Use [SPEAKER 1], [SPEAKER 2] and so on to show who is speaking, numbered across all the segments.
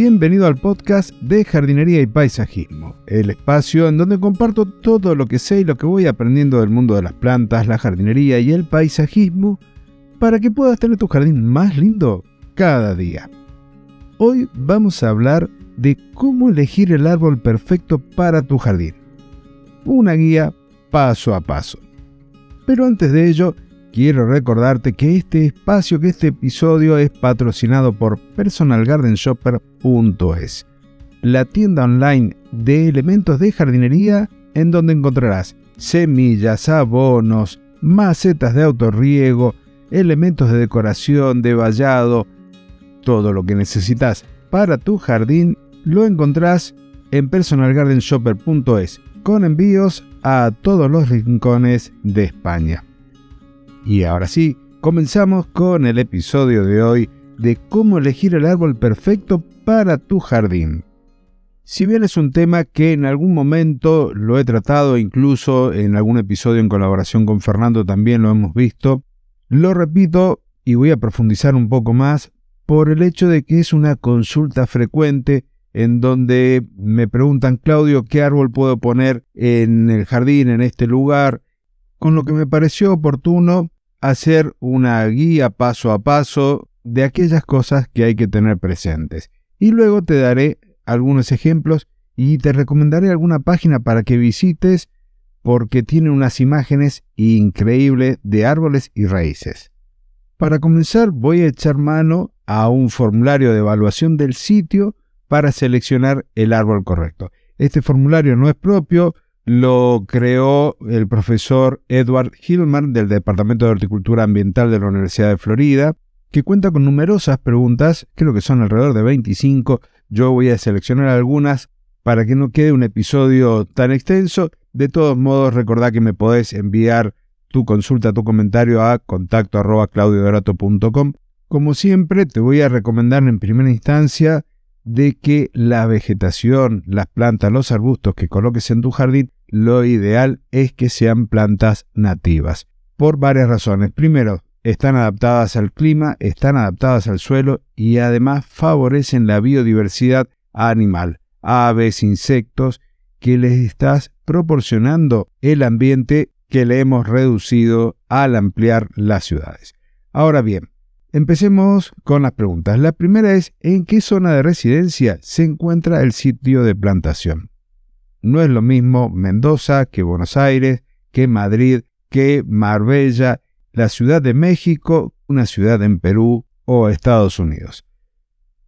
[SPEAKER 1] bienvenido al podcast de jardinería y paisajismo, el espacio en donde comparto todo lo que sé y lo que voy aprendiendo del mundo de las plantas, la jardinería y el paisajismo para que puedas tener tu jardín más lindo cada día. Hoy vamos a hablar de cómo elegir el árbol perfecto para tu jardín. Una guía paso a paso. Pero antes de ello, quiero recordarte que este espacio, que este episodio es patrocinado por personalgardenshopper.es, la tienda online de elementos de jardinería en donde encontrarás semillas, abonos, macetas de autorriego, elementos de decoración, de vallado, todo lo que necesitas para tu jardín lo encontrás en personalgardenshopper.es con envíos a todos los rincones de España. Y ahora sí, comenzamos con el episodio de hoy de cómo elegir el árbol perfecto para tu jardín. Si bien es un tema que en algún momento lo he tratado, incluso en algún episodio en colaboración con Fernando también lo hemos visto, lo repito y voy a profundizar un poco más por el hecho de que es una consulta frecuente en donde me preguntan, Claudio, ¿qué árbol puedo poner en el jardín, en este lugar? Con lo que me pareció oportuno hacer una guía paso a paso de aquellas cosas que hay que tener presentes. Y luego te daré algunos ejemplos y te recomendaré alguna página para que visites porque tiene unas imágenes increíbles de árboles y raíces. Para comenzar voy a echar mano a un formulario de evaluación del sitio para seleccionar el árbol correcto. Este formulario no es propio, lo creó el profesor Edward Hillman del Departamento de Horticultura Ambiental de la Universidad de Florida, que cuenta con numerosas preguntas, creo que son alrededor de 25. Yo voy a seleccionar algunas para que no quede un episodio tan extenso. De todos modos, recordad que me podés enviar tu consulta, tu comentario a contacto Como siempre, te voy a recomendar en primera instancia de que la vegetación, las plantas, los arbustos que coloques en tu jardín, lo ideal es que sean plantas nativas. Por varias razones. Primero, están adaptadas al clima, están adaptadas al suelo y además favorecen la biodiversidad animal, aves, insectos, que les estás proporcionando el ambiente que le hemos reducido al ampliar las ciudades. Ahora bien, Empecemos con las preguntas. La primera es, ¿en qué zona de residencia se encuentra el sitio de plantación? No es lo mismo Mendoza que Buenos Aires, que Madrid, que Marbella, la Ciudad de México, una ciudad en Perú o Estados Unidos.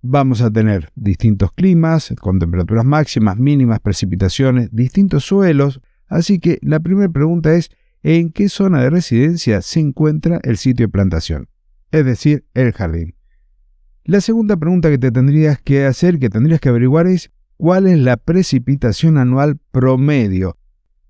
[SPEAKER 1] Vamos a tener distintos climas, con temperaturas máximas, mínimas, precipitaciones, distintos suelos, así que la primera pregunta es, ¿en qué zona de residencia se encuentra el sitio de plantación? Es decir, el jardín. La segunda pregunta que te tendrías que hacer, que tendrías que averiguar es cuál es la precipitación anual promedio.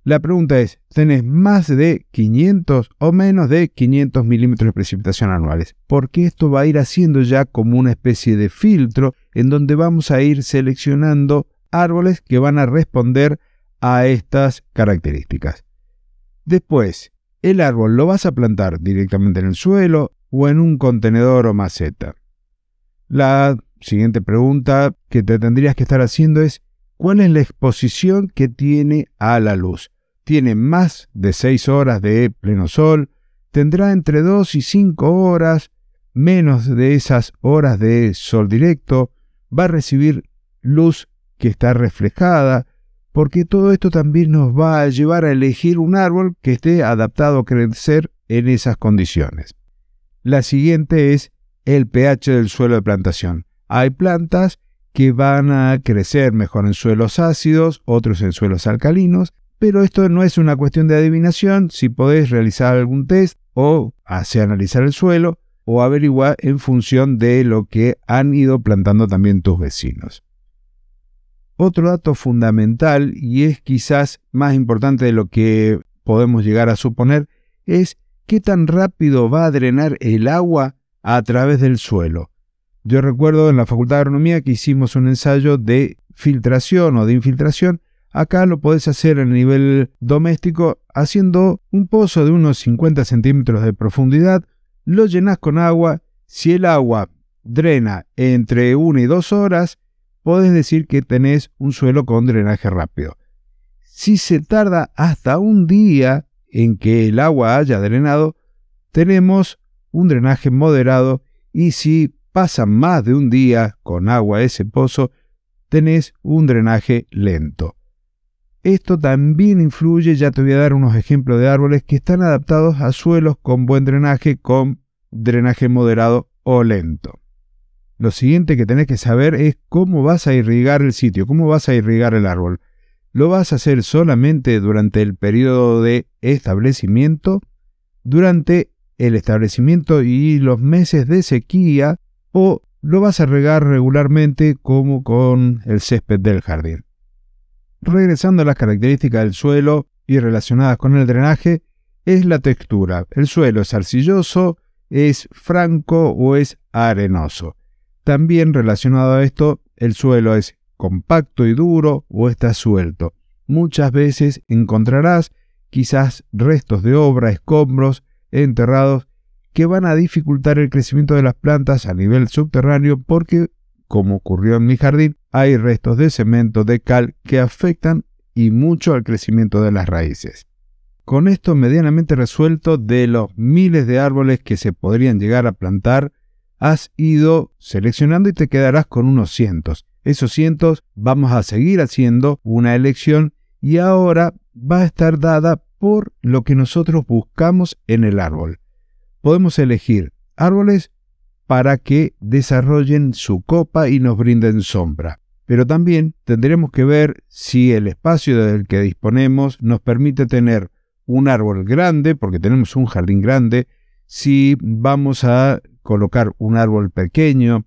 [SPEAKER 1] La pregunta es, ¿tenés más de 500 o menos de 500 milímetros de precipitación anuales? Porque esto va a ir haciendo ya como una especie de filtro en donde vamos a ir seleccionando árboles que van a responder a estas características. Después, el árbol lo vas a plantar directamente en el suelo, o en un contenedor o maceta. La siguiente pregunta que te tendrías que estar haciendo es ¿cuál es la exposición que tiene a la luz? ¿Tiene más de 6 horas de pleno sol? ¿Tendrá entre 2 y 5 horas? ¿Menos de esas horas de sol directo? ¿Va a recibir luz que está reflejada? Porque todo esto también nos va a llevar a elegir un árbol que esté adaptado a crecer en esas condiciones. La siguiente es el pH del suelo de plantación. Hay plantas que van a crecer mejor en suelos ácidos, otros en suelos alcalinos, pero esto no es una cuestión de adivinación, si podés realizar algún test o hacer analizar el suelo o averiguar en función de lo que han ido plantando también tus vecinos. Otro dato fundamental, y es quizás más importante de lo que podemos llegar a suponer, es qué tan rápido va a drenar el agua a través del suelo. Yo recuerdo en la Facultad de Agronomía que hicimos un ensayo de filtración o de infiltración. Acá lo podés hacer a nivel doméstico haciendo un pozo de unos 50 centímetros de profundidad, lo llenás con agua. Si el agua drena entre 1 y 2 horas, podés decir que tenés un suelo con drenaje rápido. Si se tarda hasta un día en que el agua haya drenado, tenemos un drenaje moderado y si pasa más de un día con agua ese pozo, tenés un drenaje lento. Esto también influye, ya te voy a dar unos ejemplos de árboles que están adaptados a suelos con buen drenaje, con drenaje moderado o lento. Lo siguiente que tenés que saber es cómo vas a irrigar el sitio, cómo vas a irrigar el árbol. ¿Lo vas a hacer solamente durante el periodo de establecimiento, durante el establecimiento y los meses de sequía, o lo vas a regar regularmente como con el césped del jardín? Regresando a las características del suelo y relacionadas con el drenaje, es la textura. El suelo es arcilloso, es franco o es arenoso. También relacionado a esto, el suelo es compacto y duro o está suelto. Muchas veces encontrarás quizás restos de obra, escombros enterrados que van a dificultar el crecimiento de las plantas a nivel subterráneo porque, como ocurrió en mi jardín, hay restos de cemento, de cal que afectan y mucho al crecimiento de las raíces. Con esto medianamente resuelto de los miles de árboles que se podrían llegar a plantar, has ido seleccionando y te quedarás con unos cientos. Esos cientos vamos a seguir haciendo una elección y ahora va a estar dada por lo que nosotros buscamos en el árbol. Podemos elegir árboles para que desarrollen su copa y nos brinden sombra. Pero también tendremos que ver si el espacio del que disponemos nos permite tener un árbol grande, porque tenemos un jardín grande, si vamos a colocar un árbol pequeño,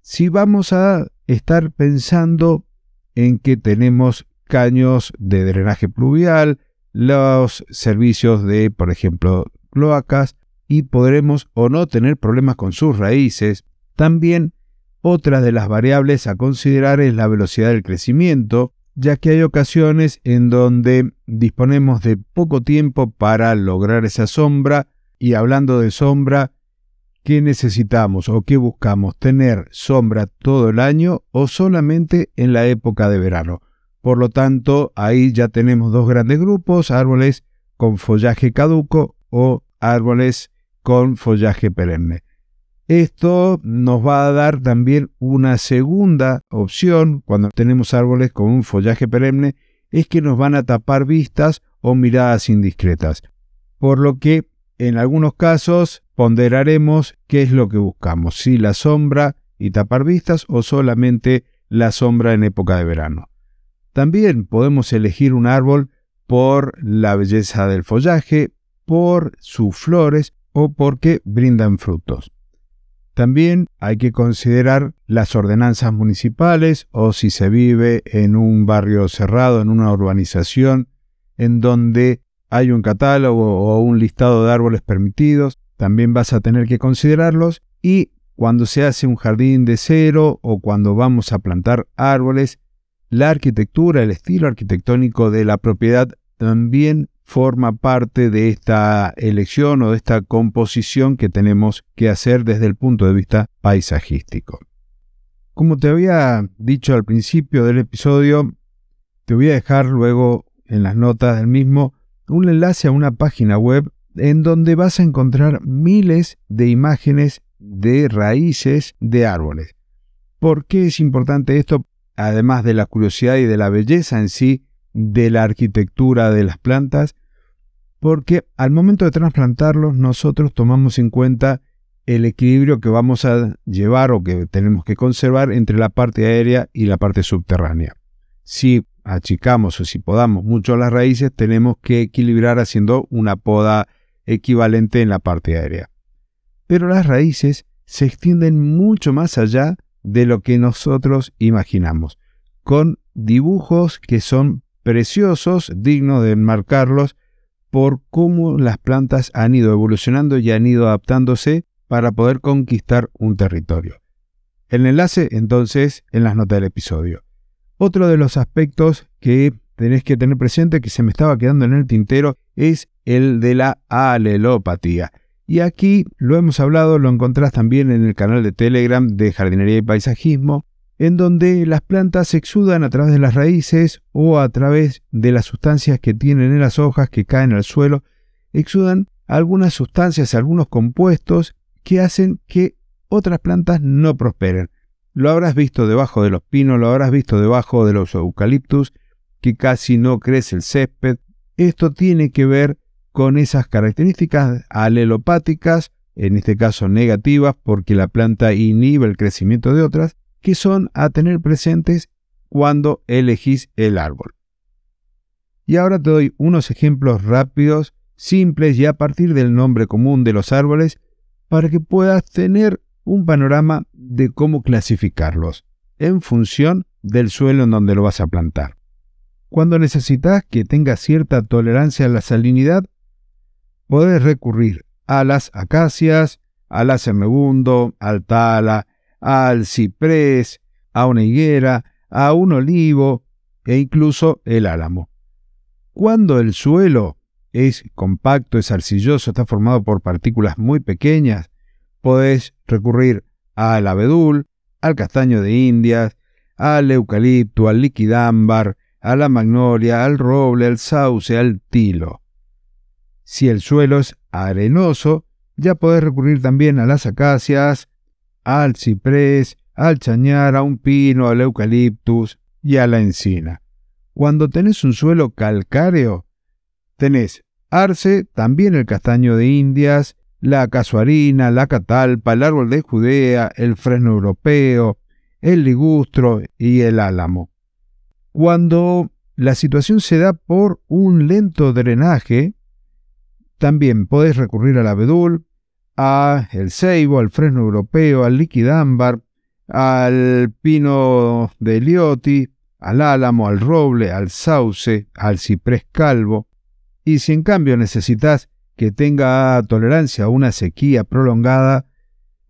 [SPEAKER 1] si vamos a estar pensando en que tenemos caños de drenaje pluvial, los servicios de, por ejemplo, cloacas, y podremos o no tener problemas con sus raíces. También otra de las variables a considerar es la velocidad del crecimiento, ya que hay ocasiones en donde disponemos de poco tiempo para lograr esa sombra y hablando de sombra, ¿qué necesitamos o qué buscamos? ¿Tener sombra todo el año o solamente en la época de verano? Por lo tanto, ahí ya tenemos dos grandes grupos, árboles con follaje caduco o árboles con follaje perenne. Esto nos va a dar también una segunda opción cuando tenemos árboles con un follaje perenne, es que nos van a tapar vistas o miradas indiscretas. Por lo que en algunos casos ponderaremos qué es lo que buscamos, si la sombra y tapar vistas o solamente la sombra en época de verano. También podemos elegir un árbol por la belleza del follaje, por sus flores o porque brindan frutos. También hay que considerar las ordenanzas municipales o si se vive en un barrio cerrado, en una urbanización, en donde hay un catálogo o un listado de árboles permitidos, también vas a tener que considerarlos y cuando se hace un jardín de cero o cuando vamos a plantar árboles, la arquitectura, el estilo arquitectónico de la propiedad también forma parte de esta elección o de esta composición que tenemos que hacer desde el punto de vista paisajístico. Como te había dicho al principio del episodio, te voy a dejar luego en las notas del mismo un enlace a una página web en donde vas a encontrar miles de imágenes de raíces de árboles. ¿Por qué es importante esto? Además de la curiosidad y de la belleza en sí de la arquitectura de las plantas, porque al momento de trasplantarlos nosotros tomamos en cuenta el equilibrio que vamos a llevar o que tenemos que conservar entre la parte aérea y la parte subterránea. Si achicamos o si podamos mucho las raíces, tenemos que equilibrar haciendo una poda equivalente en la parte aérea. Pero las raíces se extienden mucho más allá de lo que nosotros imaginamos, con dibujos que son preciosos, dignos de enmarcarlos por cómo las plantas han ido evolucionando y han ido adaptándose para poder conquistar un territorio. El enlace entonces en las notas del episodio. Otro de los aspectos que tenés que tener presente que se me estaba quedando en el tintero es el de la alelopatía. Y aquí lo hemos hablado, lo encontrás también en el canal de Telegram de Jardinería y Paisajismo. en donde las plantas exudan a través de las raíces o a través de las sustancias que tienen en las hojas que caen al suelo, exudan algunas sustancias, algunos compuestos que hacen que otras plantas no prosperen. Lo habrás visto debajo de los pinos, lo habrás visto debajo de los eucaliptus, que casi no crece el césped. Esto tiene que ver con esas características alelopáticas, en este caso negativas, porque la planta inhibe el crecimiento de otras, que son a tener presentes cuando elegís el árbol. Y ahora te doy unos ejemplos rápidos, simples y a partir del nombre común de los árboles, para que puedas tener un panorama de cómo clasificarlos en función del suelo en donde lo vas a plantar. Cuando necesitas que tenga cierta tolerancia a la salinidad, podés recurrir a las acacias, al acernegundo, al tala, al ciprés, a una higuera, a un olivo e incluso el álamo. Cuando el suelo es compacto, es arcilloso, está formado por partículas muy pequeñas, podés recurrir al abedul, al castaño de Indias, al eucalipto, al liquidámbar, a la magnolia, al roble, al sauce, al tilo. Si el suelo es arenoso, ya podés recurrir también a las acacias, al ciprés, al chañar, a un pino, al eucaliptus y a la encina. Cuando tenés un suelo calcáreo, tenés arce, también el castaño de Indias, la casuarina, la catalpa, el árbol de Judea, el fresno europeo, el ligustro y el álamo. Cuando la situación se da por un lento drenaje, también podés recurrir al abedul, a el ceibo, al fresno europeo, al liquidámbar, al pino de Elioti, al álamo, al roble, al sauce, al ciprés calvo. Y si en cambio necesitas que tenga tolerancia a una sequía prolongada,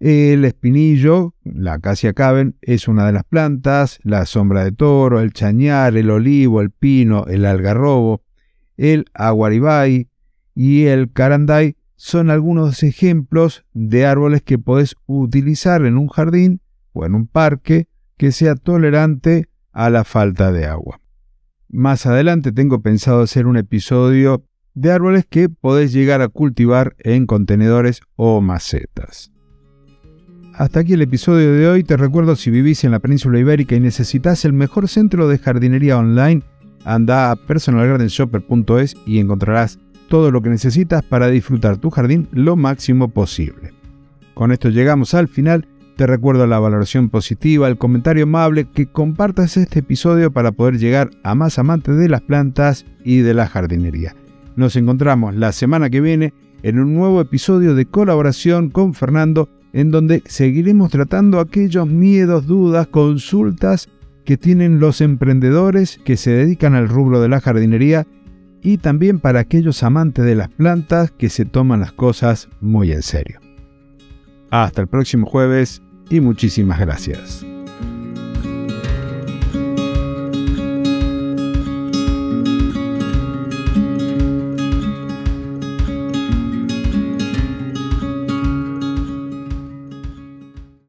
[SPEAKER 1] el espinillo, la acacia caben, es una de las plantas, la sombra de toro, el chañar, el olivo, el pino, el algarrobo, el aguaribay y el caranday son algunos ejemplos de árboles que podés utilizar en un jardín o en un parque que sea tolerante a la falta de agua. Más adelante tengo pensado hacer un episodio de árboles que podés llegar a cultivar en contenedores o macetas. Hasta aquí el episodio de hoy. Te recuerdo si vivís en la península ibérica y necesitas el mejor centro de jardinería online, anda a personalgardenshopper.es y encontrarás todo lo que necesitas para disfrutar tu jardín lo máximo posible. Con esto llegamos al final. Te recuerdo la valoración positiva, el comentario amable, que compartas este episodio para poder llegar a más amantes de las plantas y de la jardinería. Nos encontramos la semana que viene en un nuevo episodio de colaboración con Fernando, en donde seguiremos tratando aquellos miedos, dudas, consultas que tienen los emprendedores que se dedican al rubro de la jardinería y también para aquellos amantes de las plantas que se toman las cosas muy en serio. Hasta el próximo jueves y muchísimas gracias.